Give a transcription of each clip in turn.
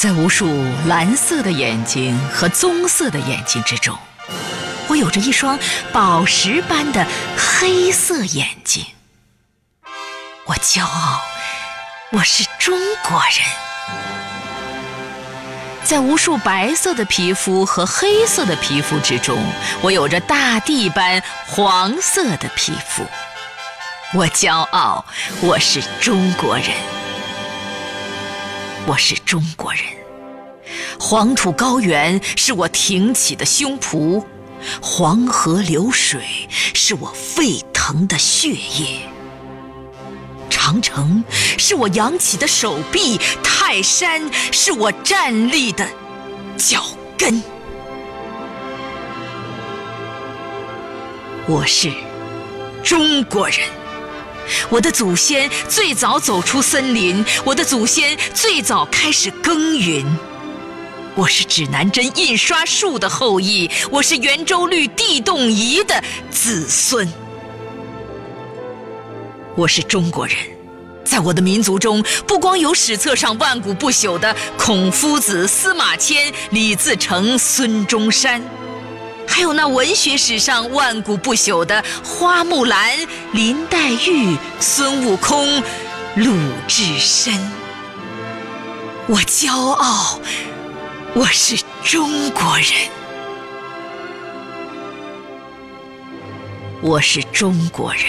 在无数蓝色的眼睛和棕色的眼睛之中，我有着一双宝石般的黑色眼睛。我骄傲，我是中国人。在无数白色的皮肤和黑色的皮肤之中，我有着大地般黄色的皮肤。我骄傲，我是中国人。我是中国人，黄土高原是我挺起的胸脯，黄河流水是我沸腾的血液，长城是我扬起的手臂，泰山是我站立的脚跟。我是中国人。我的祖先最早走出森林，我的祖先最早开始耕耘。我是指南针印刷术的后裔，我是圆周率地动仪的子孙。我是中国人，在我的民族中，不光有史册上万古不朽的孔夫子、司马迁、李自成、孙中山。还有那文学史上万古不朽的花木兰、林黛玉、孙悟空、鲁智深。我骄傲，我是中国人。我是中国人，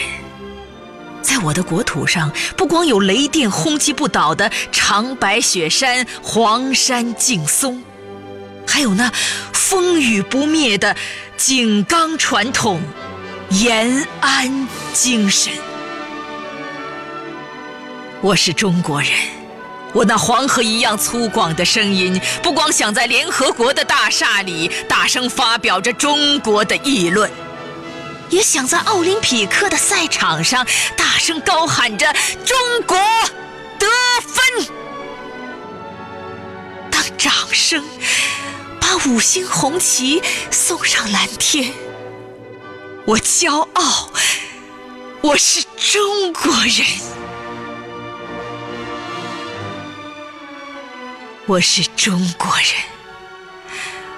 在我的国土上，不光有雷电轰击不倒的长白雪山、黄山劲松。还有那风雨不灭的井冈传统、延安精神。我是中国人，我那黄河一样粗犷的声音，不光想在联合国的大厦里大声发表着中国的议论，也想在奥林匹克的赛场上大声高喊着“中国得分”。掌声。把五星红旗送上蓝天，我骄傲，我是中国人，我是中国人。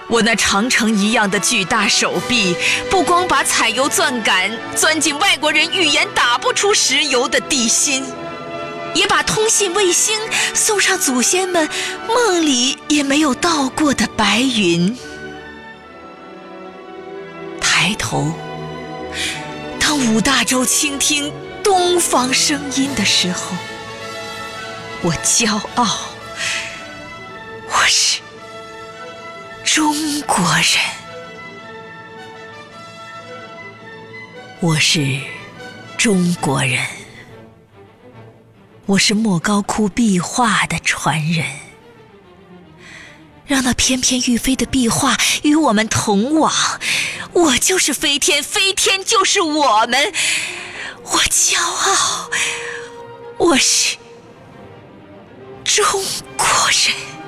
我那长城一样的巨大手臂，不光把采油钻杆钻进外国人预言打不出石油的地心。也把通信卫星送上祖先们梦里也没有到过的白云。抬头，当五大洲倾听东方声音的时候，我骄傲，我是中国人，我是中国人。我是莫高窟壁画的传人，让那翩翩欲飞的壁画与我们同往。我就是飞天，飞天就是我们。我骄傲，我是中国人。